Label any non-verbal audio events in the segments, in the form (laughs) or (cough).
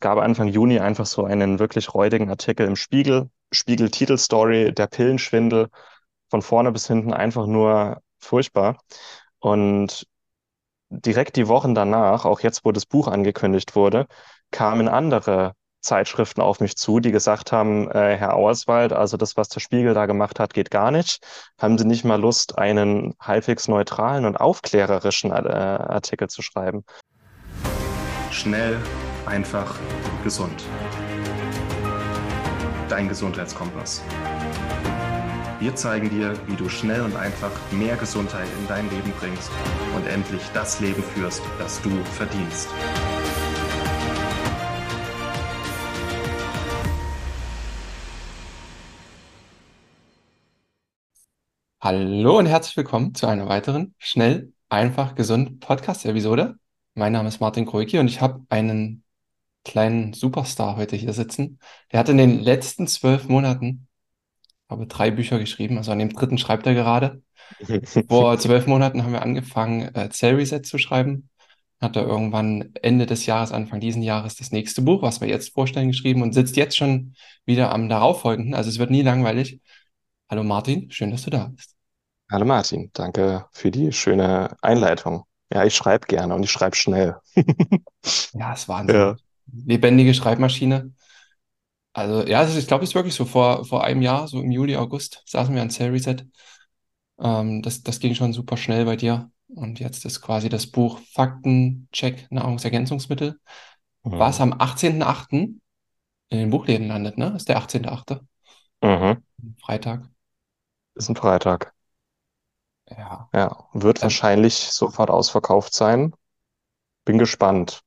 gab Anfang Juni einfach so einen wirklich räudigen Artikel im Spiegel, Spiegel-Titelstory, der Pillenschwindel, von vorne bis hinten einfach nur furchtbar. Und direkt die Wochen danach, auch jetzt, wo das Buch angekündigt wurde, kamen andere Zeitschriften auf mich zu, die gesagt haben, äh, Herr Auerswald, also das, was der Spiegel da gemacht hat, geht gar nicht. Haben Sie nicht mal Lust, einen halbwegs neutralen und aufklärerischen äh, Artikel zu schreiben? Schnell, einfach, gesund. Dein Gesundheitskompass. Wir zeigen dir, wie du schnell und einfach mehr Gesundheit in dein Leben bringst und endlich das Leben führst, das du verdienst. Hallo und herzlich willkommen zu einer weiteren Schnell, einfach, gesund Podcast-Episode. Mein Name ist Martin Kroiki und ich habe einen kleinen Superstar heute hier sitzen. Der hat in den letzten zwölf Monaten, habe drei Bücher geschrieben, also an dem dritten schreibt er gerade. Vor (laughs) zwölf Monaten haben wir angefangen, äh, Cell Reset zu schreiben. Hat er irgendwann Ende des Jahres, Anfang diesen Jahres das nächste Buch, was wir jetzt vorstellen, geschrieben und sitzt jetzt schon wieder am darauffolgenden. Also es wird nie langweilig. Hallo Martin, schön, dass du da bist. Hallo Martin, danke für die schöne Einleitung. Ja, ich schreibe gerne und ich schreibe schnell. (laughs) Ja, ist Wahnsinn. Ja. Lebendige Schreibmaschine. Also ja, ist, ich glaube, es ist wirklich so. Vor, vor einem Jahr, so im Juli, August, saßen wir an Cell Reset. Ähm, das, das ging schon super schnell bei dir. Und jetzt ist quasi das Buch Faktencheck Nahrungsergänzungsmittel, mhm. was am 18.08. in den Buchläden landet, ne? Ist der 18.08. Mhm. Freitag. Ist ein Freitag. Ja. Ja, wird Ähm, wahrscheinlich sofort ausverkauft sein. Bin gespannt.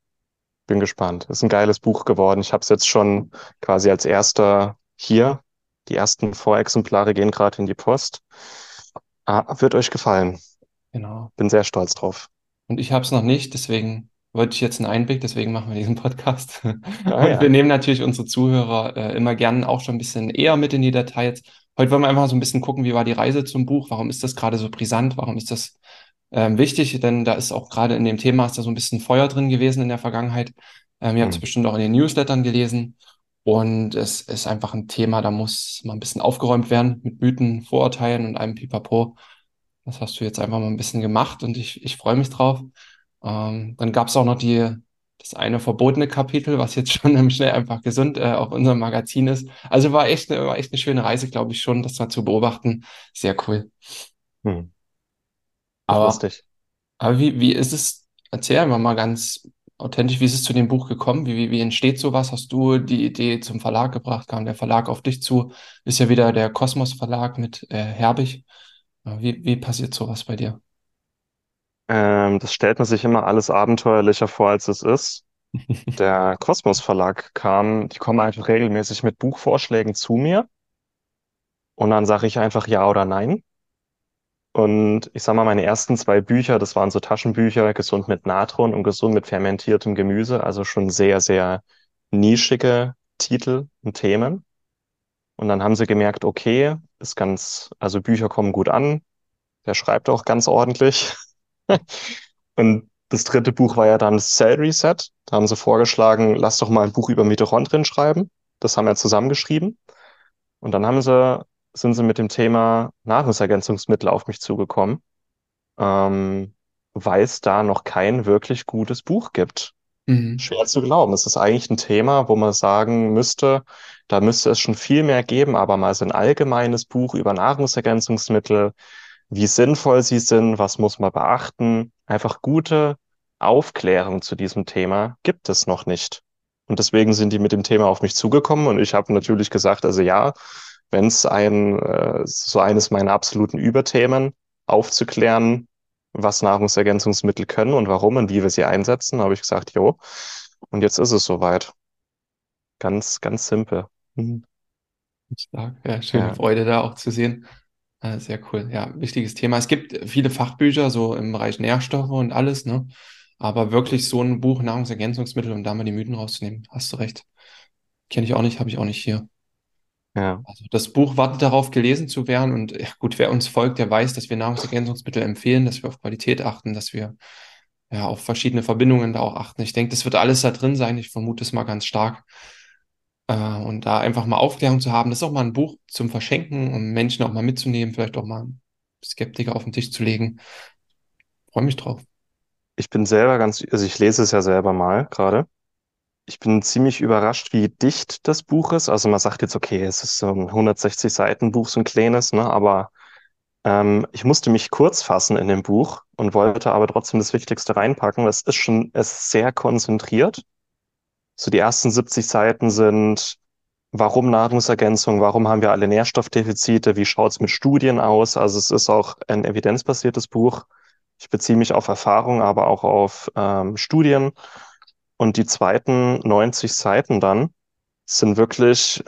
Bin gespannt. Ist ein geiles Buch geworden. Ich habe es jetzt schon quasi als erster hier. Die ersten Vorexemplare gehen gerade in die Post. Ah, wird euch gefallen. genau. Bin sehr stolz drauf. Und ich habe es noch nicht, deswegen wollte ich jetzt einen Einblick, deswegen machen wir diesen Podcast. (laughs) Ah Und wir ja. nehmen natürlich unsere Zuhörer äh, immer gern auch schon ein bisschen eher mit in die Details. Heute wollen wir einfach so ein bisschen gucken, wie war die Reise zum Buch? Warum ist das gerade so brisant? Warum ist das ähm, wichtig? Denn da ist auch gerade in dem Thema ist da so ein bisschen Feuer drin gewesen in der Vergangenheit. Ähm, ihr habt es Hm. bestimmt auch in den Newslettern gelesen. Und es ist einfach ein Thema, da muss mal ein bisschen aufgeräumt werden mit Mythen, Vorurteilen und einem Pipapo. Das hast du jetzt einfach mal ein bisschen gemacht und ich, ich freue mich drauf. Ähm, dann gab es auch noch die, das eine verbotene Kapitel, was jetzt (laughs) schon im Schnell einfach gesund äh, auf unserem Magazin ist. Also war echt eine, war echt eine schöne Reise, glaube ich schon, das mal zu beobachten. Sehr cool. Hm. Aber, Lustig. aber wie, wie ist es? Erzähl einfach mal ganz authentisch, wie ist es zu dem Buch gekommen? Wie, wie, wie entsteht sowas? Hast du die Idee zum Verlag gebracht? Kam der Verlag auf dich zu? Ist ja wieder der Kosmos Verlag mit äh, Herbig. Wie, wie passiert sowas bei dir? Ähm, das stellt man sich immer alles abenteuerlicher vor, als es ist. (laughs) Der Kosmos Verlag kam, die kommen einfach regelmäßig mit Buchvorschlägen zu mir und dann sage ich einfach ja oder nein. Und ich sag mal, meine ersten zwei Bücher, das waren so Taschenbücher, Gesund mit Natron und Gesund mit fermentiertem Gemüse, also schon sehr, sehr nischige Titel und Themen. Und dann haben sie gemerkt, okay, ist ganz, also Bücher kommen gut an, der schreibt auch ganz ordentlich. (laughs) Und das dritte Buch war ja dann Cell Reset. Da haben sie vorgeschlagen, lass doch mal ein Buch über Mitochondrien schreiben. Das haben wir zusammengeschrieben. Und dann haben sie, sind sie mit dem Thema Nahrungsergänzungsmittel auf mich zugekommen, ähm, weil es da noch kein wirklich gutes Buch gibt. Mhm. Schwer zu glauben. Es ist eigentlich ein Thema, wo man sagen müsste, da müsste es schon viel mehr geben, aber mal so ein allgemeines Buch über Nahrungsergänzungsmittel, wie sinnvoll sie sind, was muss man beachten, einfach gute Aufklärung zu diesem Thema gibt es noch nicht. Und deswegen sind die mit dem Thema auf mich zugekommen und ich habe natürlich gesagt, also ja, wenn es ein, äh, so eines meiner absoluten Überthemen aufzuklären, was Nahrungsergänzungsmittel können und warum und wie wir sie einsetzen, habe ich gesagt, jo. Und jetzt ist es soweit. Ganz, ganz simpel. Stark. Ja, schöne Ja. Freude da auch zu sehen. Äh, sehr cool. Ja, wichtiges Thema. Es gibt viele Fachbücher, so im Bereich Nährstoffe und alles, ne? Aber wirklich so ein Buch Nahrungsergänzungsmittel, um da mal die Mythen rauszunehmen, hast du recht. Kenne ich auch nicht, habe ich auch nicht hier. Ja. Also das Buch wartet darauf, gelesen zu werden. Und ja, gut, wer uns folgt, der weiß, dass wir Nahrungsergänzungsmittel empfehlen, dass wir auf Qualität achten, dass wir ja, auf verschiedene Verbindungen da auch achten. Ich denke, das wird alles da drin sein. Ich vermute es mal ganz stark. Äh, und da einfach mal Aufklärung zu haben, das ist auch mal ein Buch zum Verschenken, um Menschen auch mal mitzunehmen, vielleicht auch mal Skeptiker auf den Tisch zu legen. Freue mich drauf. Ich bin selber ganz, also ich lese es ja selber mal gerade. Ich bin ziemlich überrascht, wie dicht das Buch ist. Also man sagt jetzt, okay, es ist so ein 160 Seiten Buch, so ein kleines, ne? Aber ähm, ich musste mich kurz fassen in dem Buch und wollte aber trotzdem das Wichtigste reinpacken. Es ist schon, es ist sehr konzentriert. So die ersten 70 Seiten sind, warum Nahrungsergänzung, warum haben wir alle Nährstoffdefizite, wie schaut's mit Studien aus? Also es ist auch ein evidenzbasiertes Buch. Ich beziehe mich auf Erfahrung, aber auch auf ähm, Studien. Und die zweiten 90 Seiten dann sind wirklich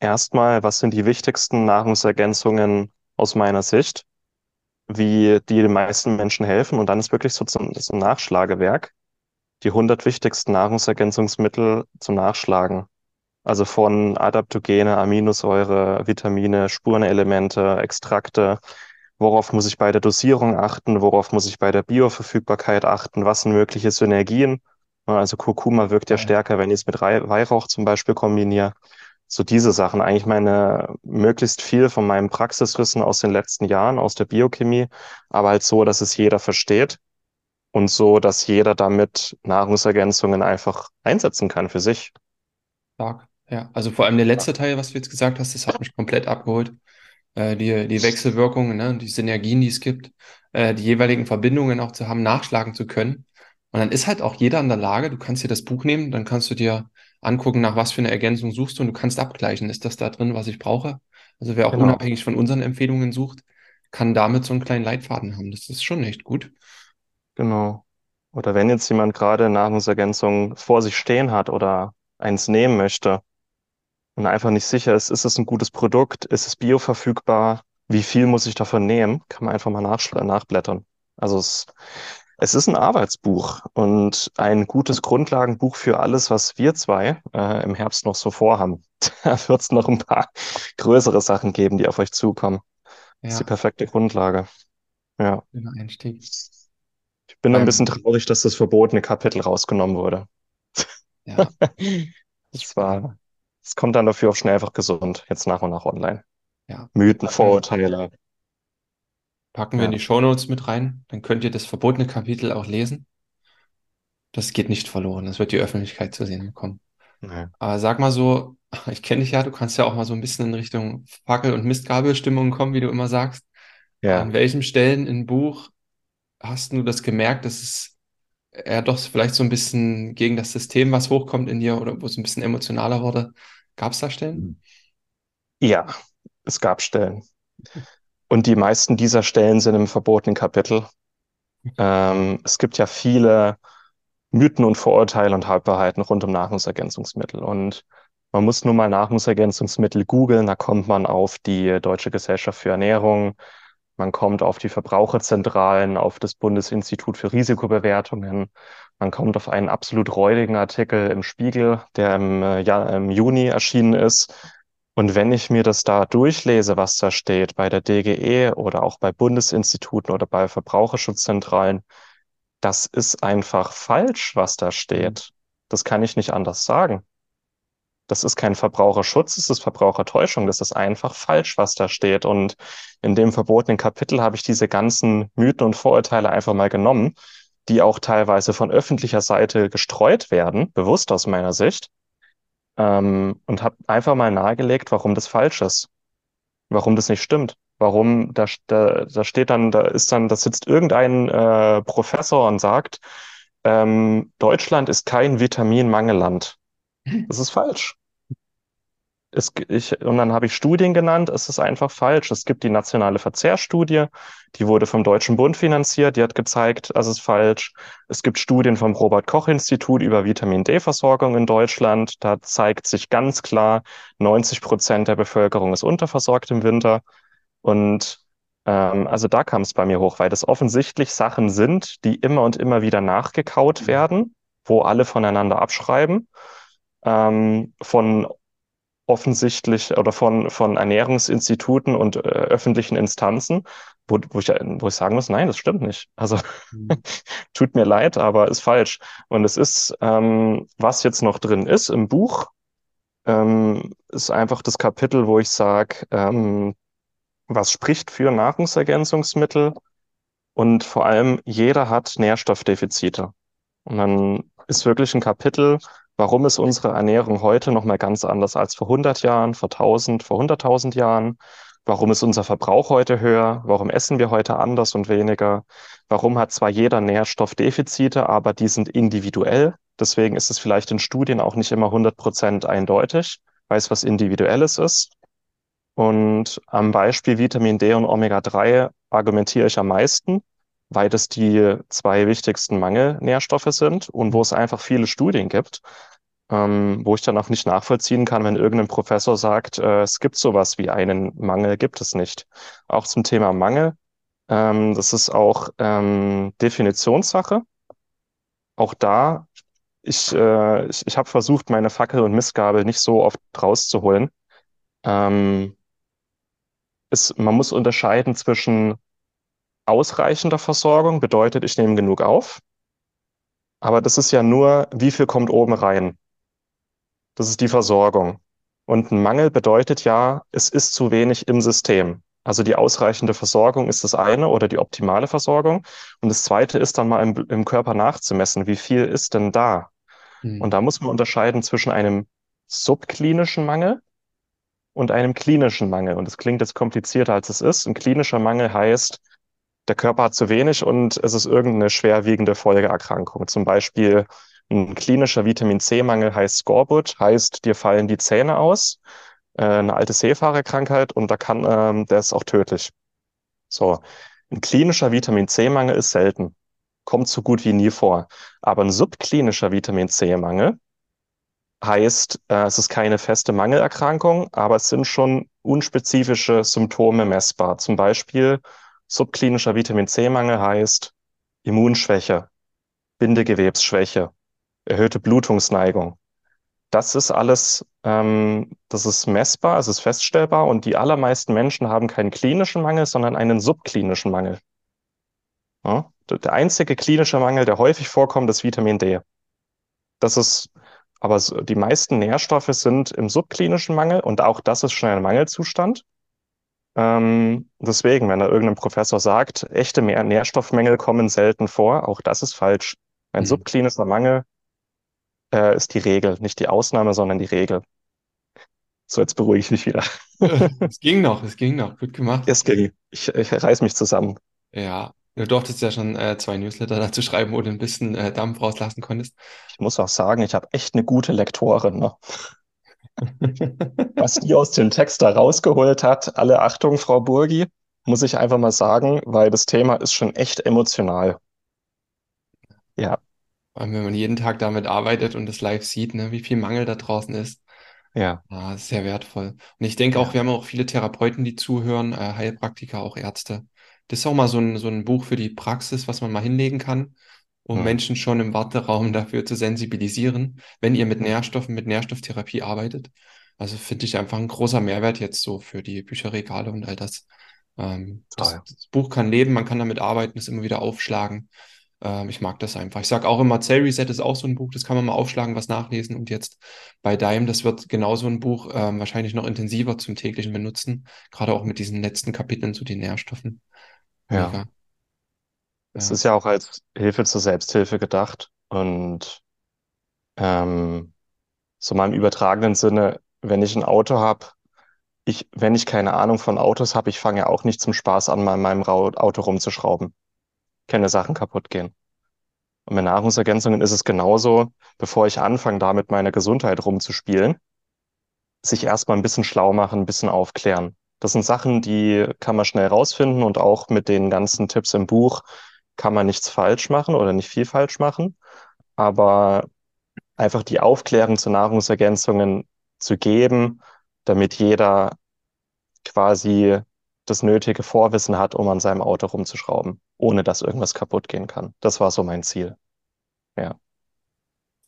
erstmal, was sind die wichtigsten Nahrungsergänzungen aus meiner Sicht, wie die den meisten Menschen helfen. Und dann ist wirklich so zum, ein Nachschlagewerk, die 100 wichtigsten Nahrungsergänzungsmittel zum Nachschlagen. Also von Adaptogene, Aminosäure, Vitamine, Spurenelemente, Extrakte. Worauf muss ich bei der Dosierung achten? Worauf muss ich bei der Bioverfügbarkeit achten? Was sind mögliche Synergien? Also Kurkuma wirkt ja Ja, stärker, wenn ich es mit Weihrauch zum Beispiel kombiniere. So diese Sachen. Eigentlich meine, möglichst viel von meinem Praxiswissen aus den letzten Jahren, aus der Biochemie, aber halt so, dass es jeder versteht und so, dass jeder damit Nahrungsergänzungen einfach einsetzen kann für sich. stark. Ja, also vor allem der letzte Teil, was du jetzt gesagt hast, das hat mich komplett abgeholt. Äh, die, die Wechselwirkungen, ne, die Synergien, die es gibt, äh, die jeweiligen Verbindungen auch zu haben, nachschlagen zu können. Und dann ist halt auch jeder in der Lage, du kannst dir das Buch nehmen, dann kannst du dir angucken, nach was für eine Ergänzung suchst du und du kannst abgleichen, ist das da drin, was ich brauche? Also wer auch Genau, unabhängig von unseren Empfehlungen sucht, kann damit so einen kleinen Leitfaden haben. Das ist schon echt gut. genau. Oder wenn jetzt jemand gerade Nahrungsergänzung vor sich stehen hat oder eins nehmen möchte und einfach nicht sicher ist, ist es ein gutes Produkt, ist es bioverfügbar, wie viel muss ich davon nehmen, kann man einfach mal nachblättern. Also es, es ist ein Arbeitsbuch und ein gutes Grundlagenbuch für alles, was wir zwei äh, im Herbst noch so vorhaben. (laughs) Da wird es noch ein paar größere Sachen geben, die auf euch zukommen. Das ist die Ja, perfekte Grundlage. Ja. Einstieg. Ich bin ein bisschen Beim, traurig, dass das verbotene Kapitel rausgenommen wurde. ja, (laughs) Es war, es kommt dann dafür auch schnell einfach gesund, jetzt nach und nach online. ja, Mythen, Vorurteile. Packen wir in Ja, die Shownotes mit rein. Dann könnt ihr das verbotene Kapitel auch lesen. Das geht nicht verloren. Das wird die Öffentlichkeit zu sehen bekommen. nee. Aber sag mal so, ich kenne dich ja, du kannst ja auch mal so ein bisschen in Richtung Fackel- und Mistgabelstimmung kommen, wie du immer sagst. An Ja. welchen Stellen im Buch hast du das gemerkt, dass es eher doch vielleicht so ein bisschen gegen das System was hochkommt in dir oder wo es ein bisschen emotionaler wurde? Gab es da Stellen? Ja, es gab Stellen. Und die meisten dieser Stellen sind im verbotenen Kapitel. Ähm, es gibt ja viele Mythen und Vorurteile und Halbwahrheiten rund um Nahrungsergänzungsmittel. Und man muss nur mal Nahrungsergänzungsmittel googeln, da kommt man auf die Deutsche Gesellschaft für Ernährung, man kommt auf die Verbraucherzentralen, auf das Bundesinstitut für Risikobewertungen, man kommt auf einen absolut räudigen Artikel im Spiegel, der im, äh, ja, im Juni erschienen ist. Und wenn ich mir das da durchlese, was da steht, bei der DGE oder auch bei Bundesinstituten oder bei Verbraucherschutzzentralen, das ist einfach falsch, was da Mhm. steht. Das kann ich nicht anders sagen. Das ist kein Verbraucherschutz, das ist Verbrauchertäuschung. Das ist einfach falsch, was da steht. Und in dem verbotenen Kapitel habe ich diese ganzen Mythen und Vorurteile einfach mal genommen, die auch teilweise von öffentlicher Seite gestreut werden, bewusst aus meiner Sicht, ähm, und habe einfach mal nahegelegt, warum das falsch ist, warum das nicht stimmt. Warum da, da, da steht dann, da ist dann, da sitzt irgendein äh, Professor und sagt, ähm, Deutschland ist kein Vitaminmangelland. Das ist falsch. Es, ich, und dann habe ich Studien genannt, es ist einfach falsch. Es gibt die nationale Verzehrstudie, die wurde vom Deutschen Bund finanziert, die hat gezeigt, es ist falsch. Es gibt Studien vom Robert-Koch-Institut über Vitamin D-Versorgung in Deutschland. Da zeigt sich ganz klar, 90 Prozent der Bevölkerung ist unterversorgt im Winter. Und ähm, also da kam es bei mir hoch, weil das offensichtlich Sachen sind, die immer und immer wieder nachgekaut werden, wo alle voneinander abschreiben. Ähm, von offensichtlich oder von, von Ernährungsinstituten und äh, öffentlichen Instanzen, wo, wo, ich, wo ich sagen muss, nein, das stimmt nicht. Also Mhm. (laughs) tut mir leid, aber ist falsch. Und es ist, ähm, was jetzt noch drin ist im Buch, ähm, ist einfach das Kapitel, wo ich sage, ähm, was spricht für Nahrungsergänzungsmittel und vor allem jeder hat Nährstoffdefizite. Und dann ist wirklich ein Kapitel, warum ist unsere Ernährung heute noch mal ganz anders als vor 100 Jahren, vor 1000, vor 100.000 Jahren? Warum ist unser Verbrauch heute höher? Warum essen wir heute anders und weniger? Warum hat zwar jeder Nährstoffdefizite, aber die sind individuell. Deswegen ist es vielleicht in Studien auch nicht immer 100 Prozent eindeutig, weil es was Individuelles ist. Und am Beispiel Vitamin D und Omega-3 argumentiere ich am meisten, weil das die zwei wichtigsten Mangelnährstoffe sind und wo es einfach viele Studien gibt, ähm, wo ich dann auch nicht nachvollziehen kann, wenn irgendein Professor sagt, äh, es gibt sowas wie einen Mangel, gibt es nicht. Auch zum Thema Mangel, ähm, das ist auch ähm, Definitionssache. Auch da, ich, äh, ich, ich habe versucht, meine Fackel und Mistgabel nicht so oft rauszuholen. Ähm, es, man muss unterscheiden zwischen ausreichender Versorgung, bedeutet, ich nehme genug auf. Aber das ist ja nur, wie viel kommt oben rein. Das ist die Versorgung. Und ein Mangel bedeutet ja, es ist zu wenig im System. Also die ausreichende Versorgung ist das eine oder die optimale Versorgung. Und das zweite ist dann mal im, im Körper nachzumessen, wie viel ist denn da? Und Mhm. da muss man unterscheiden zwischen einem subklinischen Mangel und einem klinischen Mangel. Und das klingt jetzt komplizierter, als es ist. Ein klinischer Mangel heißt, der Körper hat zu wenig und es ist irgendeine schwerwiegende Folgeerkrankung. Zum Beispiel ein klinischer Vitamin C-Mangel heißt Skorbut, heißt, dir fallen die Zähne aus, äh, eine alte Seefahrerkrankheit und da kann, ähm, der ist auch tödlich. So, ein klinischer Vitamin C-Mangel ist selten, kommt so gut wie nie vor. Aber ein subklinischer Vitamin C-Mangel heißt, äh, es ist keine feste Mangelerkrankung, aber es sind schon unspezifische Symptome messbar. Zum Beispiel subklinischer Vitamin C-Mangel heißt Immunschwäche, Bindegewebsschwäche, erhöhte Blutungsneigung. Das ist alles, ähm, das ist messbar, es ist feststellbar und die allermeisten Menschen haben keinen klinischen Mangel, sondern einen subklinischen Mangel. Ja? Der einzige klinische Mangel, der häufig vorkommt, ist Vitamin D. Das ist, aber die meisten Nährstoffe sind im subklinischen Mangel und auch das ist schon ein Mangelzustand. Ähm, deswegen, wenn da irgendein Professor sagt, echte Mehr Nährstoffmängel kommen selten vor, auch das ist falsch. Ein Mhm. subklinischer Mangel äh, ist die Regel, nicht die Ausnahme, sondern die Regel. So, jetzt beruhige ich mich wieder. (laughs) Es ging noch, es ging noch. Gut gemacht. Es ging. Ich, ich reiß mich zusammen. Ja, du durftest ja schon äh, zwei Newsletter (laughs) dazu schreiben, wo du ein bisschen äh, Dampf rauslassen konntest. Ich muss auch sagen, ich habe echt eine gute Lektorin, ne? Was die aus dem Text da rausgeholt hat, alle Achtung, Frau Burgi, muss ich einfach mal sagen, weil das Thema ist schon echt emotional. Ja, allem, wenn man jeden Tag damit arbeitet und das live sieht, ne, wie viel Mangel da draußen ist. ja, Ah, sehr wertvoll. Und ich denke auch, wir haben auch viele Therapeuten, die zuhören, äh, Heilpraktiker, auch Ärzte. Das ist auch mal so ein, so ein Buch für die Praxis, was man mal hinlegen kann, um hm, Menschen schon im Warteraum dafür zu sensibilisieren, wenn ihr mit Nährstoffen, mit Nährstofftherapie arbeitet. Also finde ich einfach ein großer Mehrwert jetzt so für die Bücherregale und all das. Ähm, das, das Buch kann leben, man kann damit arbeiten, es immer wieder aufschlagen. Ähm, ich mag das einfach. Ich sage auch immer, Cell Reset ist auch so ein Buch, das kann man mal aufschlagen, was nachlesen. Und jetzt bei Daim, das wird genauso ein Buch, ähm, wahrscheinlich noch intensiver zum täglichen Benutzen, gerade auch mit diesen letzten Kapiteln zu den Nährstoffen. Ja, Mega. Es Ja. ist ja auch als Hilfe zur Selbsthilfe gedacht und ähm, so mal im übertragenen Sinne, wenn ich ein Auto habe, ich, wenn ich keine Ahnung von Autos habe, ich fange ja auch nicht zum Spaß an, mal in meinem Auto rumzuschrauben. Keine Sachen kaputt gehen. Und mit Nahrungsergänzungen ist es genauso, bevor ich anfange, da mit meiner Gesundheit rumzuspielen, sich erstmal ein bisschen schlau machen, ein bisschen aufklären. Das sind Sachen, die kann man schnell rausfinden und auch mit den ganzen Tipps im Buch kann man nichts falsch machen oder nicht viel falsch machen. Aber einfach die Aufklärung zu Nahrungsergänzungen zu geben, damit jeder quasi das nötige Vorwissen hat, um an seinem Auto rumzuschrauben, ohne dass irgendwas kaputt gehen kann. Das war so mein Ziel. Ja.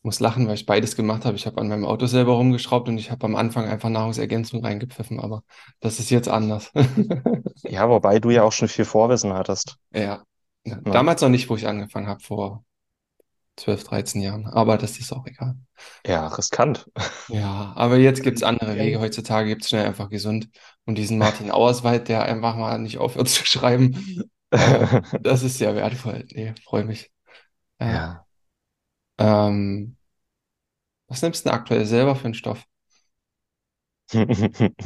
muss lachen, weil ich beides gemacht habe. Ich habe an meinem Auto selber rumgeschraubt und ich habe am Anfang einfach Nahrungsergänzung reingepfiffen, aber das ist jetzt anders. (laughs) Ja, wobei du ja auch schon viel Vorwissen hattest. Ja. Ja, damals noch nicht, wo ich angefangen habe, vor 12, 13 Jahren, aber das ist auch egal. Ja, riskant. Ja, aber jetzt gibt es andere Wege. Heutzutage gibt es schnell einfach gesund. Und diesen Martin Auerswald, der einfach mal nicht aufhört zu schreiben, äh, (laughs) das ist sehr wertvoll. Nee, freue mich. Ja. Ja. Ähm, was nimmst du denn aktuell selber für einen Stoff? (laughs)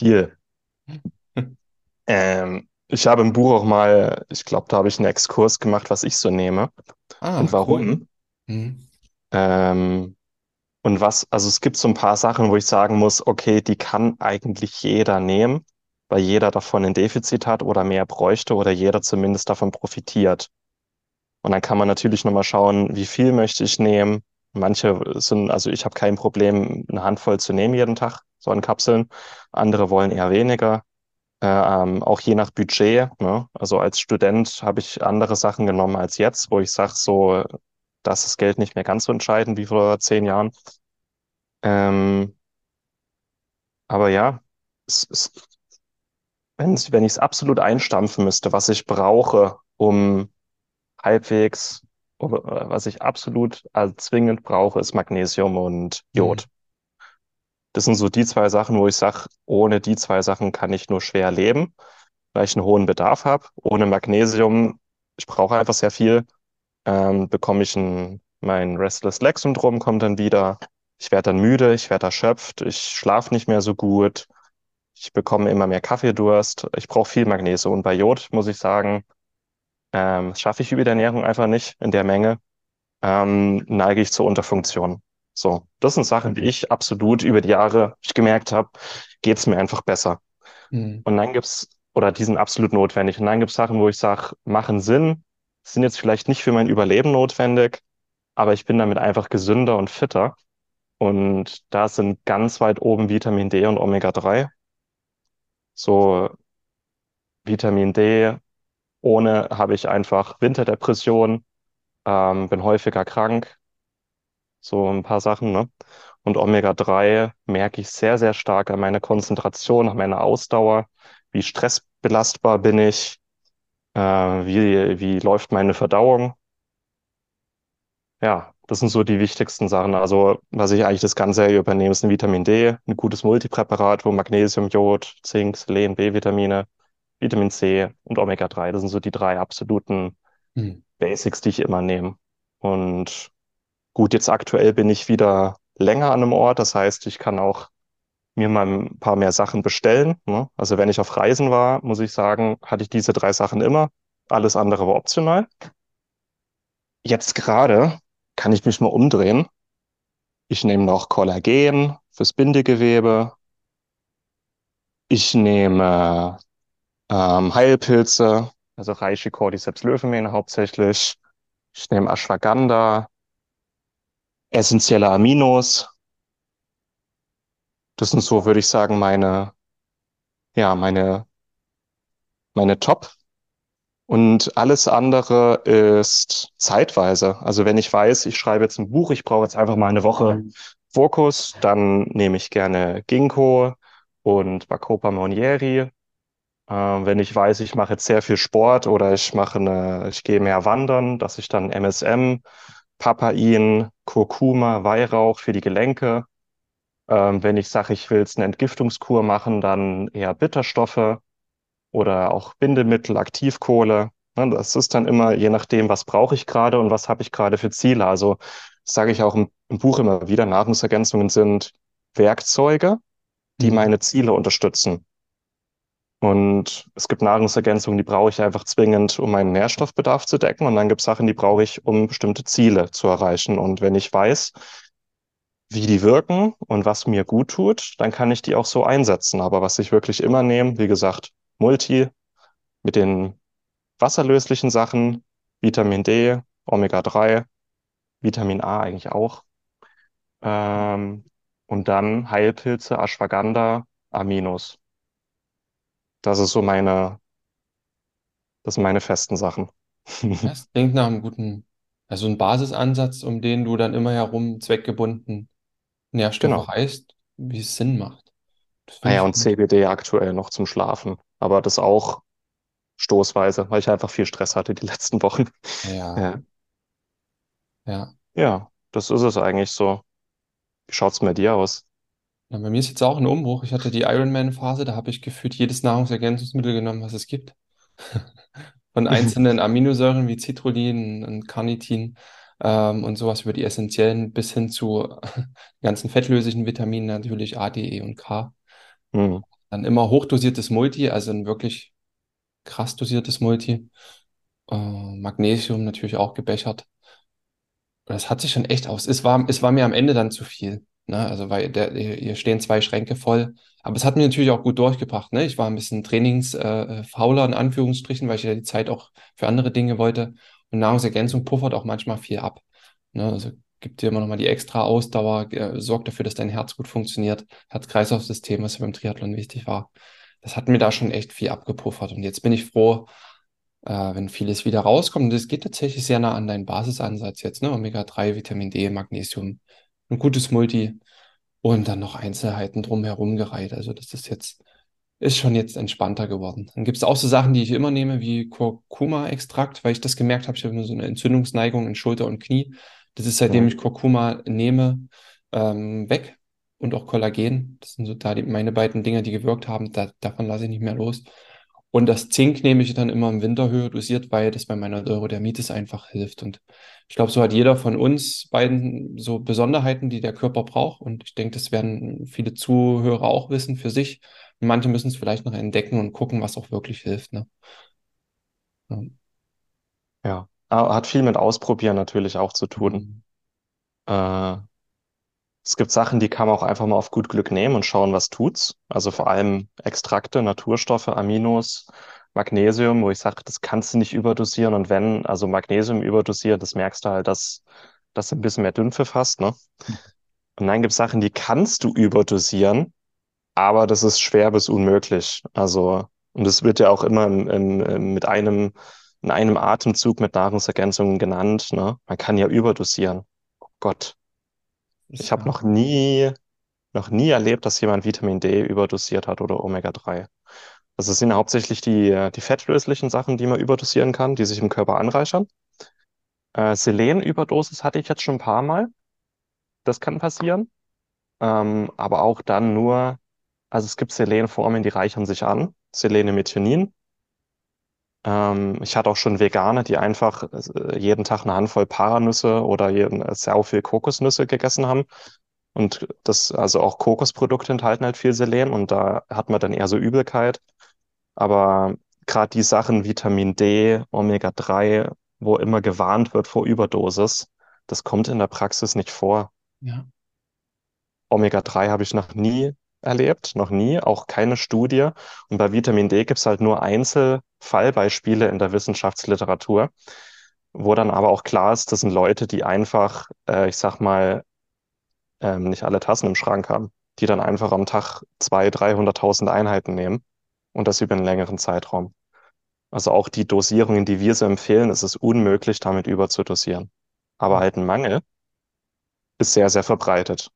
Deal. (laughs) Ähm, ich habe im Buch auch mal, ich glaube, da habe ich einen Exkurs gemacht, was ich so nehme Ah, und cool. warum. Mhm. Ähm, und was, also es gibt so ein paar Sachen, wo ich sagen muss, okay, die kann eigentlich jeder nehmen, weil jeder davon ein Defizit hat oder mehr bräuchte oder jeder zumindest davon profitiert. Und dann kann man natürlich nochmal schauen, wie viel möchte ich nehmen. Manche sind, also ich habe kein Problem, eine Handvoll zu nehmen jeden Tag, so an Kapseln. Andere wollen eher weniger. Äh, ähm, auch je nach Budget, ne? Also als Student habe ich andere Sachen genommen als jetzt, wo ich sage, so, das ist Geld nicht mehr ganz so entscheidend wie vor zehn Jahren. Ähm, aber ja, es, es, wenn, ich es absolut einstampfen müsste, was ich brauche, um halbwegs, was ich absolut also zwingend brauche, ist Magnesium und Mhm. Das sind so die zwei Sachen, wo ich sage, ohne die zwei Sachen kann ich nur schwer leben, weil ich einen hohen Bedarf habe. Ohne Magnesium, ich brauche einfach sehr viel, ähm, bekomme ich ein, mein Restless Leg Syndrom kommt dann wieder. Ich werde dann müde, ich werde erschöpft, ich schlafe nicht mehr so gut, ich bekomme immer mehr Kaffeedurst. Ich brauche viel Magnesium. Und bei Jod muss ich sagen, ähm, schaffe ich über die Ernährung einfach nicht in der Menge. Ähm, neige ich zur Unterfunktion. So, das sind Sachen, die ich absolut über die Jahre ich gemerkt habe, geht es mir einfach besser. Mhm. Und dann gibt's, oder die sind absolut notwendig. Und dann gibt's Sachen, wo ich sage, machen Sinn, sind jetzt vielleicht nicht für mein Überleben notwendig, aber ich bin damit einfach gesünder und fitter. Und da sind ganz weit oben Vitamin D und Omega-3. So Vitamin D, ohne habe ich einfach Winterdepression, ähm, bin häufiger krank, so ein paar Sachen, ne? Und Omega-3 merke ich sehr, sehr stark an meiner Konzentration, an meiner Ausdauer, wie stressbelastbar bin ich, äh, wie, wie läuft meine Verdauung. Ja, das sind so die wichtigsten Sachen. Also, was ich eigentlich das ganze übernehme, ist ein Vitamin D, ein gutes Multipräparat, wo Magnesium, Jod, Zink, Selen, B-Vitamine, Vitamin C und Omega-3, das sind so die drei absoluten Mhm. Basics, die ich immer nehme. Und gut, jetzt aktuell bin ich wieder länger an einem Ort, das heißt, ich kann auch mir mal ein paar mehr Sachen bestellen. Ne? Also wenn ich auf Reisen war, muss ich sagen, hatte ich diese drei Sachen immer. Alles andere war optional. Jetzt gerade kann ich mich mal umdrehen. Ich nehme noch Kollagen fürs Bindegewebe. Ich nehme ähm, Heilpilze, also Reishi, Cordyceps, Löwenmähne hauptsächlich. Ich nehme Ashwagandha, essentielle Aminos. Das sind so, würde ich sagen, meine, ja, meine, meine Top. Und alles andere ist zeitweise. Also wenn ich weiß, ich schreibe jetzt ein Buch, ich brauche jetzt einfach mal eine Woche Fokus, dann nehme ich gerne Ginkgo und Bacopa Monnieri. Ähm, wenn ich weiß, ich mache jetzt sehr viel Sport oder ich mache eine, ich gehe mehr wandern, dass ich dann MSM, Papain, Kurkuma, Weihrauch für die Gelenke. Ähm, wenn ich sage, ich will jetzt eine Entgiftungskur machen, dann eher Bitterstoffe oder auch Bindemittel, Aktivkohle. Ne, Das ist dann immer je nachdem, was brauche ich gerade und was habe ich gerade für Ziele. Also sage ich auch im, im Buch immer wieder, Nahrungsergänzungen sind Werkzeuge, die Mhm. meine Ziele unterstützen. Und es gibt Nahrungsergänzungen, die brauche ich einfach zwingend, um meinen Nährstoffbedarf zu decken. Und dann gibt es Sachen, die brauche ich, um bestimmte Ziele zu erreichen. Und wenn ich weiß, wie die wirken und was mir gut tut, dann kann ich die auch so einsetzen. Aber was ich wirklich immer nehme, wie gesagt, Multi mit den wasserlöslichen Sachen, Vitamin D, Omega-3, Vitamin A eigentlich auch. Ähm, und dann Heilpilze, Ashwagandha, Aminos. Das ist so meine, das sind meine festen Sachen. Das (laughs) klingt nach einem guten Also ein Basisansatz, um den du dann immer herum zweckgebunden Nährstoffe Genau. reißt, wie es Sinn macht. Das Ah finde ja, ich und gut. CBD aktuell noch zum Schlafen. Aber das auch stoßweise, weil ich einfach viel Stress hatte die letzten Wochen. Ja, Ja, ja. ja, das ist es eigentlich so. Wie schaut's mit dir aus? Na, bei mir ist jetzt auch ein Umbruch. Ich hatte die Ironman-Phase, da habe ich gefühlt jedes Nahrungsergänzungsmittel genommen, was es gibt. (laughs) Von einzelnen Aminosäuren wie Citrullin und Carnitin ähm, und sowas über die essentiellen bis hin zu (laughs) ganzen fettlöslichen Vitaminen, natürlich A, D, E und K. Hm, Dann immer hochdosiertes Multi, also ein wirklich krass dosiertes Multi. Äh, Magnesium natürlich auch gebechert. Das hat sich schon echt aus. Es war, es war mir am Ende dann zu viel. Ne? Also, weil der, hier stehen zwei Schränke voll. Aber es hat mir natürlich auch gut durchgebracht. Ne? Ich war ein bisschen trainingsfauler, äh, fauler in Anführungsstrichen, weil ich ja die Zeit auch für andere Dinge wollte. Und Nahrungsergänzung puffert auch manchmal viel ab. Ne? Also gibt dir immer nochmal die extra Ausdauer, äh, sorgt dafür, dass dein Herz gut funktioniert. Herz-Kreislauf-System, was ja beim Triathlon wichtig war. Das hat mir da schon echt viel abgepuffert. Und jetzt bin ich froh, äh, wenn vieles wieder rauskommt. Und das geht tatsächlich sehr nah an deinen Basisansatz jetzt, ne? Omega-3, Vitamin D, Magnesium, ein gutes Multi und dann noch Einzelheiten drumherum gereiht. Also das ist jetzt, ist schon jetzt entspannter geworden. Dann gibt es auch so Sachen, die ich immer nehme, wie Kurkuma-Extrakt, weil ich das gemerkt habe, ich habe immer so eine Entzündungsneigung in Schulter und Knie. Das ist, seitdem hm, ich Kurkuma nehme, ähm, weg. Und auch Kollagen. Das sind so da die, meine beiden Dinge, die gewirkt haben. Da, davon lasse ich nicht mehr los. Und das Zink nehme ich dann immer im Winter höher dosiert, weil das bei meiner Neurodermitis einfach hilft. Und ich glaube, so hat jeder von uns beiden so Besonderheiten, die der Körper braucht. Und ich denke, das werden viele Zuhörer auch wissen für sich. Und manche müssen es vielleicht noch entdecken und gucken, was auch wirklich hilft. Ne? Ja. ja. Ah, Hat viel mit Ausprobieren natürlich auch zu tun. Mhm. Äh, es gibt Sachen, die kann man auch einfach mal auf gut Glück nehmen und schauen, was tut's. Also vor allem Extrakte, Naturstoffe, Aminos, Magnesium, wo ich sage, das kannst du nicht überdosieren. Und wenn, also Magnesium überdosiert, das merkst du halt, dass, dass du ein bisschen mehr Dünnpfiff hast, ne? Und dann gibt es Sachen, die kannst du überdosieren, aber das ist schwer bis unmöglich. Also, und das wird ja auch immer im, im, im- mit einem, in einem Atemzug mit Nahrungsergänzungen genannt, ne? Man kann ja überdosieren. Oh Gott. Ich habe noch nie, noch nie erlebt, dass jemand Vitamin D überdosiert hat oder Omega-3. Also es sind hauptsächlich die, die fettlöslichen Sachen, die man überdosieren kann, die sich im Körper anreichern. Äh, Selenüberdosis hatte ich jetzt schon ein paar Mal. Das kann passieren. Ähm, aber auch dann nur, also es gibt Selenformen, die reichern sich an. Selenemethionin. Ähm, ich hatte auch schon Veganer, die einfach äh, jeden Tag eine Handvoll Paranüsse oder jeden, äh, sehr viel Kokosnüsse gegessen haben. Und das, also auch Kokosprodukte enthalten halt viel Selen und da hat man dann eher so Übelkeit. Aber gerade die Sachen Vitamin D, Omega-3, wo immer gewarnt wird vor Überdosis, das kommt in der Praxis nicht vor. ja, Omega-3 habe ich noch nie erlebt, noch nie, auch keine Studie. Und bei Vitamin D gibt es halt nur Einzelfallbeispiele in der Wissenschaftsliteratur, wo dann aber auch klar ist, das sind Leute, die einfach, äh, ich sag mal, ähm, nicht alle Tassen im Schrank haben, die dann einfach am Tag 200.000, 300.000 Einheiten nehmen und das über einen längeren Zeitraum. Also auch die Dosierungen, die wir so empfehlen, ist es unmöglich, damit überzudosieren. Aber halt ein Mangel ist sehr, sehr verbreitet.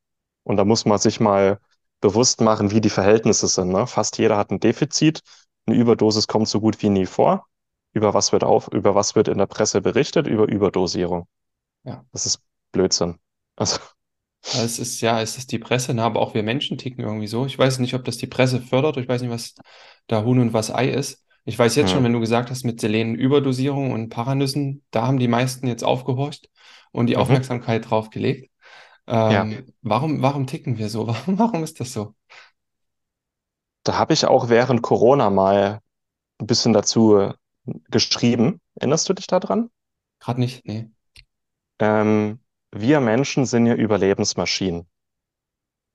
Und da muss man sich mal bewusst machen, wie die Verhältnisse sind. Ne? Fast jeder hat ein Defizit. Eine Überdosis kommt so gut wie nie vor. Über was wird auf, über was wird in der Presse berichtet? Über Überdosierung. ja. Das ist Blödsinn. Also, Es ist ja, es ist die Presse, ne? Aber auch wir Menschen ticken irgendwie so. Ich weiß nicht, ob das die Presse fördert. Ich weiß nicht, was da Huhn und was Ei ist. Ich weiß jetzt schon, hm. wenn du gesagt hast, mit Selenüberdosierung und Paranüssen, da haben die meisten jetzt aufgehorcht und die Mhm. Aufmerksamkeit drauf gelegt. Ja, Ähm, warum, warum ticken wir so? (laughs) Warum, warum ist das so? da habe ich auch während Corona mal ein bisschen dazu geschrieben. Erinnerst du dich daran? Gerade nicht? Nee. Ähm, wir Menschen sind ja Überlebensmaschinen.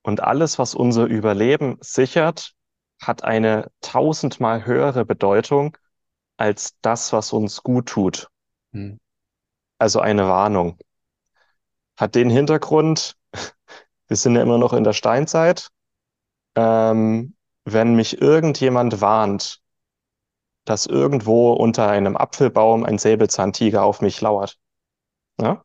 Und alles, was unser Überleben sichert, hat eine tausendmal höhere Bedeutung als das, was uns gut tut. Hm. Also eine Warnung. Hat den Hintergrund, wir sind ja immer noch in der Steinzeit. Ähm, wenn mich irgendjemand warnt, dass irgendwo unter einem Apfelbaum ein Säbelzahntiger auf mich lauert, Ja?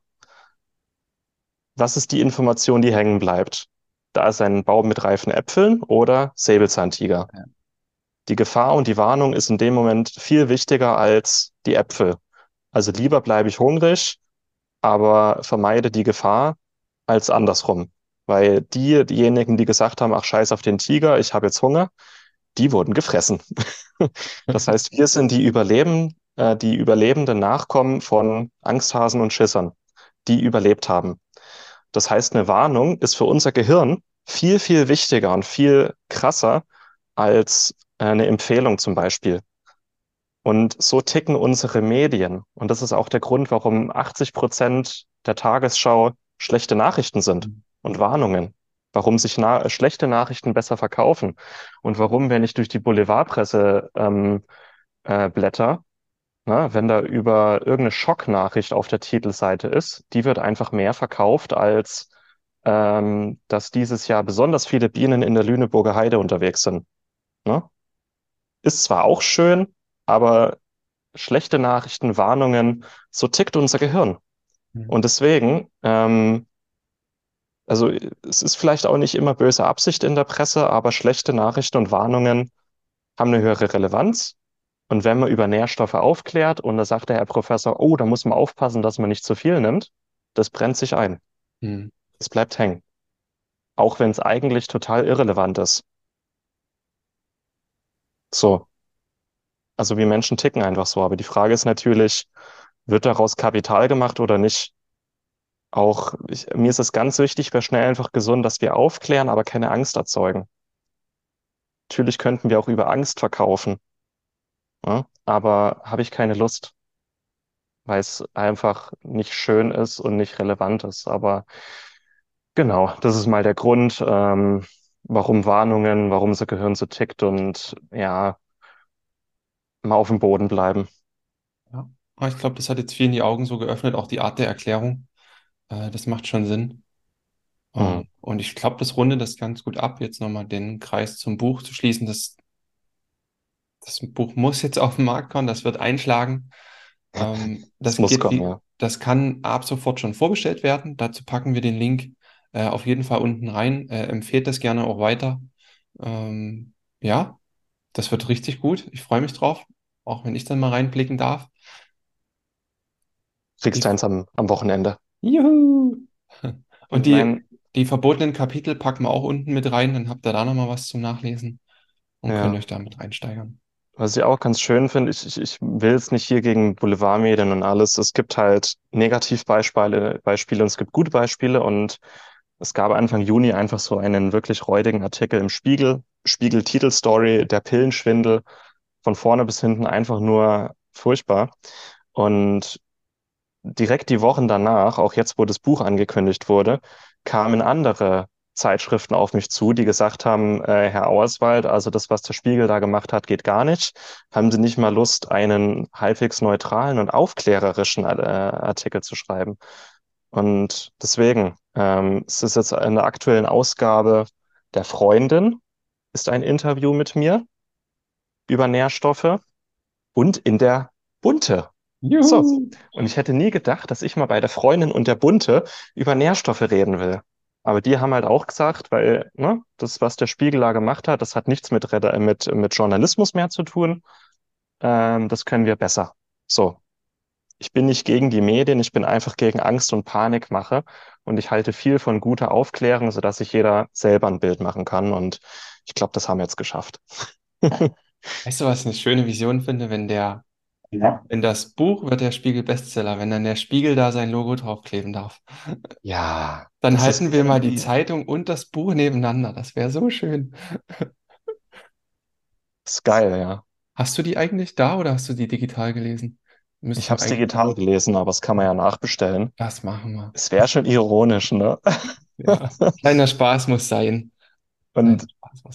Was ist die Information, die hängen bleibt? Da ist ein Baum mit reifen Äpfeln oder Säbelzahntiger. Ja. Die Gefahr und die Warnung ist in dem Moment viel wichtiger als die Äpfel. Also lieber bleibe ich hungrig, aber vermeide die Gefahr als andersrum. Weil die, diejenigen, die gesagt haben, ach scheiß auf den Tiger, ich habe jetzt Hunger, die wurden gefressen. (laughs) Das heißt, wir sind die Überleben, äh, die überlebenden Nachkommen von Angsthasen und Schissern, die überlebt haben. Das heißt, eine Warnung ist für unser Gehirn viel, viel wichtiger und viel krasser als eine Empfehlung zum Beispiel. Und so ticken unsere Medien. Und das ist auch der Grund, warum 80 Prozent der Tagesschau schlechte Nachrichten sind und Warnungen. Warum sich na schlechte Nachrichten besser verkaufen und warum, wenn ich durch die Boulevardpresse ähm, äh, blätter, na, wenn da über irgendeine Schocknachricht auf der Titelseite ist, die wird einfach mehr verkauft, als ähm, dass dieses Jahr besonders viele Bienen in der Lüneburger Heide unterwegs sind. Ne? Ist zwar auch schön, aber schlechte Nachrichten, Warnungen, so tickt unser Gehirn. Mhm. Und deswegen, ähm, also es ist vielleicht auch nicht immer böse Absicht in der Presse, aber schlechte Nachrichten und Warnungen haben eine höhere Relevanz. Und wenn man über Nährstoffe aufklärt und da sagt der Herr Professor, oh, da muss man aufpassen, dass man nicht zu viel nimmt, das brennt sich ein. Mhm. Es bleibt hängen. Auch wenn es eigentlich total irrelevant ist. So. Also wir Menschen ticken einfach so. Aber die Frage ist natürlich, wird daraus Kapital gemacht oder nicht? Auch ich, mir ist es ganz wichtig, bei schnell einfach gesund, dass wir aufklären, aber keine Angst erzeugen. Natürlich könnten wir auch über Angst verkaufen, ja? Aber habe ich keine Lust, weil es einfach nicht schön ist und nicht relevant ist. Aber genau, das ist mal der Grund, ähm, warum Warnungen, warum unser Gehirn so tickt und ja, mal auf dem Boden bleiben. Ja. Aber ich glaube, das hat jetzt vielen die Augen so geöffnet, auch die Art der Erklärung. Äh, das macht schon Sinn. Hm. Ähm, und ich glaube, das rundet das ganz gut ab, jetzt nochmal den Kreis zum Buch zu schließen. Das, das Buch muss jetzt auf den Markt kommen, das wird einschlagen. Ähm, (laughs) Das das muss geht kommen, ja. das kann ab sofort schon vorbestellt werden. Dazu packen wir den Link äh, auf jeden Fall unten rein. Äh, empfehlt das gerne auch weiter. Ähm, ja, das wird richtig gut. Ich freue mich drauf, auch wenn ich dann mal reinblicken darf. Kriegst Die, eins am, am Wochenende. juhu! (laughs) Und die, die verbotenen Kapitel packen wir auch unten mit rein, dann habt ihr da nochmal was zum Nachlesen und könnt ja. euch damit reinsteigern. Was ich auch ganz schön finde, ich, ich, ich will es nicht hier gegen Boulevardmedien und alles. Es gibt halt Negativbeispiele, Beispiele und es gibt gute Beispiele und es gab Anfang Juni einfach so einen wirklich räudigen Artikel im Spiegel, Spiegel-Titelstory, der Pillenschwindel, von vorne bis hinten einfach nur furchtbar. Und direkt die Wochen danach, auch jetzt, wo das Buch angekündigt wurde, kamen andere Zeitschriften auf mich zu, die gesagt haben, äh, Herr Auerswald, also das, was der Spiegel da gemacht hat, geht gar nicht. Haben Sie nicht mal Lust, einen halbwegs neutralen und aufklärerischen äh, Artikel zu schreiben? Und deswegen, ähm, es ist jetzt in der aktuellen Ausgabe der Freundin, ist ein Interview mit mir über Nährstoffe und in der Bunte. So, Juhu! und ich hätte nie gedacht, dass ich mal bei der Freundin und der Bunte über Nährstoffe reden will. Aber die haben halt auch gesagt, weil ne, das, was der Spiegel da gemacht hat, das hat nichts mit, mit, mit Journalismus mehr zu tun. Ähm, das können wir besser. So, ich bin nicht gegen die Medien, ich bin einfach gegen Angst und Panikmache. Und ich halte viel von guter Aufklärung, sodass sich jeder selber ein Bild machen kann. Und ich glaube, das haben wir jetzt geschafft. (laughs) Weißt du, was ich eine schöne Vision finde, wenn der, Ja. wenn das Buch wird der Spiegel Bestseller, wenn dann der Spiegel da sein Logo draufkleben darf. Ja, Dann das ist halten wir mal die irgendwie, Zeitung und das Buch nebeneinander. Das wäre so schön. ist geil, ja. Hast du die eigentlich da oder hast du die digital gelesen? Ich habe es eigentlich. digital gelesen, aber das kann man ja nachbestellen. Das machen wir. Es wäre schon ironisch, ne? Ja. Kleiner Spaß muss sein. Kleiner Und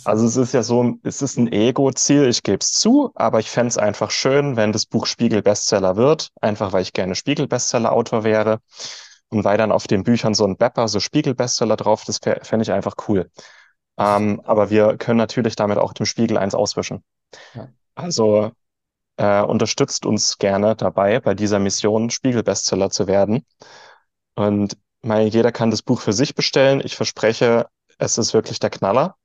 also es ist ja so, es ist ein Ego-Ziel, ich gebe es zu, aber ich fände es einfach schön, wenn das Buch Spiegel-Bestseller wird, einfach weil ich gerne Spiegel-Bestseller-Autor wäre und weil dann auf den Büchern so ein Bepper, so Spiegel-Bestseller drauf, das fände ich einfach cool. Ähm, aber wir können natürlich damit auch dem Spiegel eins auswischen. ja. Also äh, unterstützt uns gerne dabei, bei dieser Mission Spiegel-Bestseller zu werden. Und meine, jeder kann das Buch für sich bestellen. Ich verspreche, es ist wirklich der Knaller.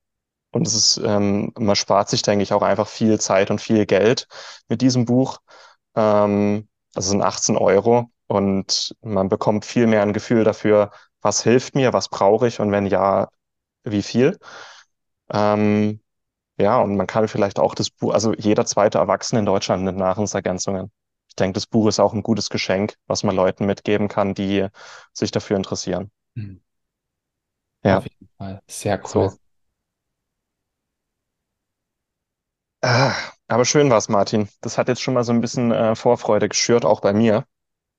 Und es ist, ähm, man spart sich, denke ich, auch einfach viel Zeit und viel Geld mit diesem Buch. Ähm, also sind 18 Euro und man bekommt viel mehr ein Gefühl dafür, was hilft mir, was brauche ich und wenn ja, wie viel. Ähm, ja, und man kann vielleicht auch das Buch, also jeder zweite Erwachsene in Deutschland nimmt Nahrungsergänzungen. Ich denke, das Buch ist auch ein gutes Geschenk, was man Leuten mitgeben kann, die sich dafür interessieren. Mhm. Ja, Auf jeden Fall. Sehr so. cool. Ah, aber schön war's, Martin. Das hat jetzt schon mal so ein bisschen äh, Vorfreude geschürt, auch bei mir.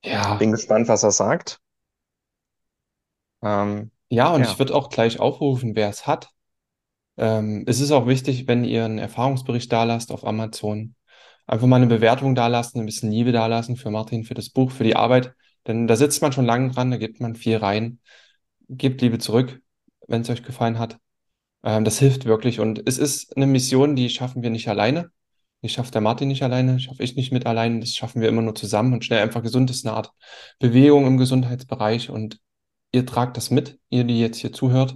Ja, Bin gespannt, was er sagt. Ähm, ja, und ich ja, würde auch gleich aufrufen, wer es hat. Ähm, es ist auch wichtig, wenn ihr einen Erfahrungsbericht dalasst auf Amazon, einfach mal eine Bewertung dalassen, ein bisschen Liebe dalassen für Martin, für das Buch, für die Arbeit. Denn da sitzt man schon lange dran, da gibt man viel rein. Gebt Liebe zurück, wenn es euch gefallen hat. Ähm, das hilft wirklich. Und es ist eine Mission, die schaffen wir nicht alleine. Die schafft der Martin nicht alleine, schaffe ich nicht mit allein. Das schaffen wir immer nur zusammen. Und schnell einfach gesund ist eine Art Bewegung im Gesundheitsbereich. Und ihr tragt das mit, ihr, die jetzt hier zuhört,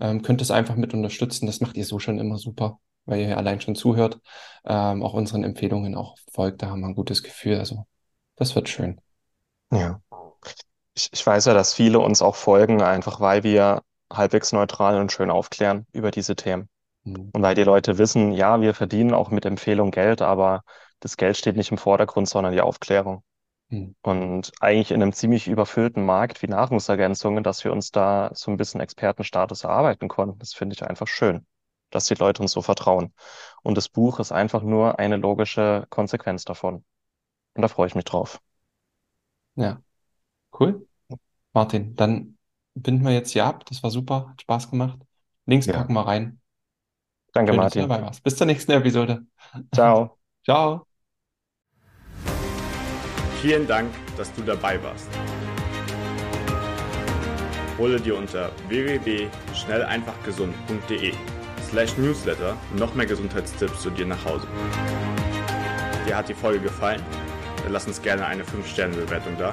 ähm, könnt es einfach mit unterstützen. Das macht ihr so schon immer super, weil ihr allein schon zuhört. Ähm, auch unseren Empfehlungen auch folgt. Da haben wir ein gutes Gefühl. Also, das wird schön. ja. Ich, ich weiß ja, dass viele uns auch folgen, einfach weil wir halbwegs neutral und schön aufklären über diese Themen. Hm. Und weil die Leute wissen, ja, wir verdienen auch mit Empfehlung Geld, aber das Geld steht nicht im Vordergrund, sondern die Aufklärung. Hm. Und eigentlich in einem ziemlich überfüllten Markt wie Nahrungsergänzungen, dass wir uns da so ein bisschen Expertenstatus erarbeiten konnten. Das finde ich einfach schön, dass die Leute uns so vertrauen. Und das Buch ist einfach nur eine logische Konsequenz davon. Und da freue ich mich drauf. Ja, cool. Martin, dann binden wir jetzt hier ab. Das war super, hat Spaß gemacht. Links Ja. packen wir rein. Danke, Schön, dass du Martin. dabei warst. Bis zur nächsten Episode. Ciao. (laughs) Ciao. Vielen Dank, dass du dabei warst. Hole dir unter www.schnelleinfachgesund.de slash newsletter noch mehr Gesundheitstipps zu dir nach Hause. Dir hat die Folge gefallen? Dann lass uns gerne eine 5-Sterne-Bewertung da,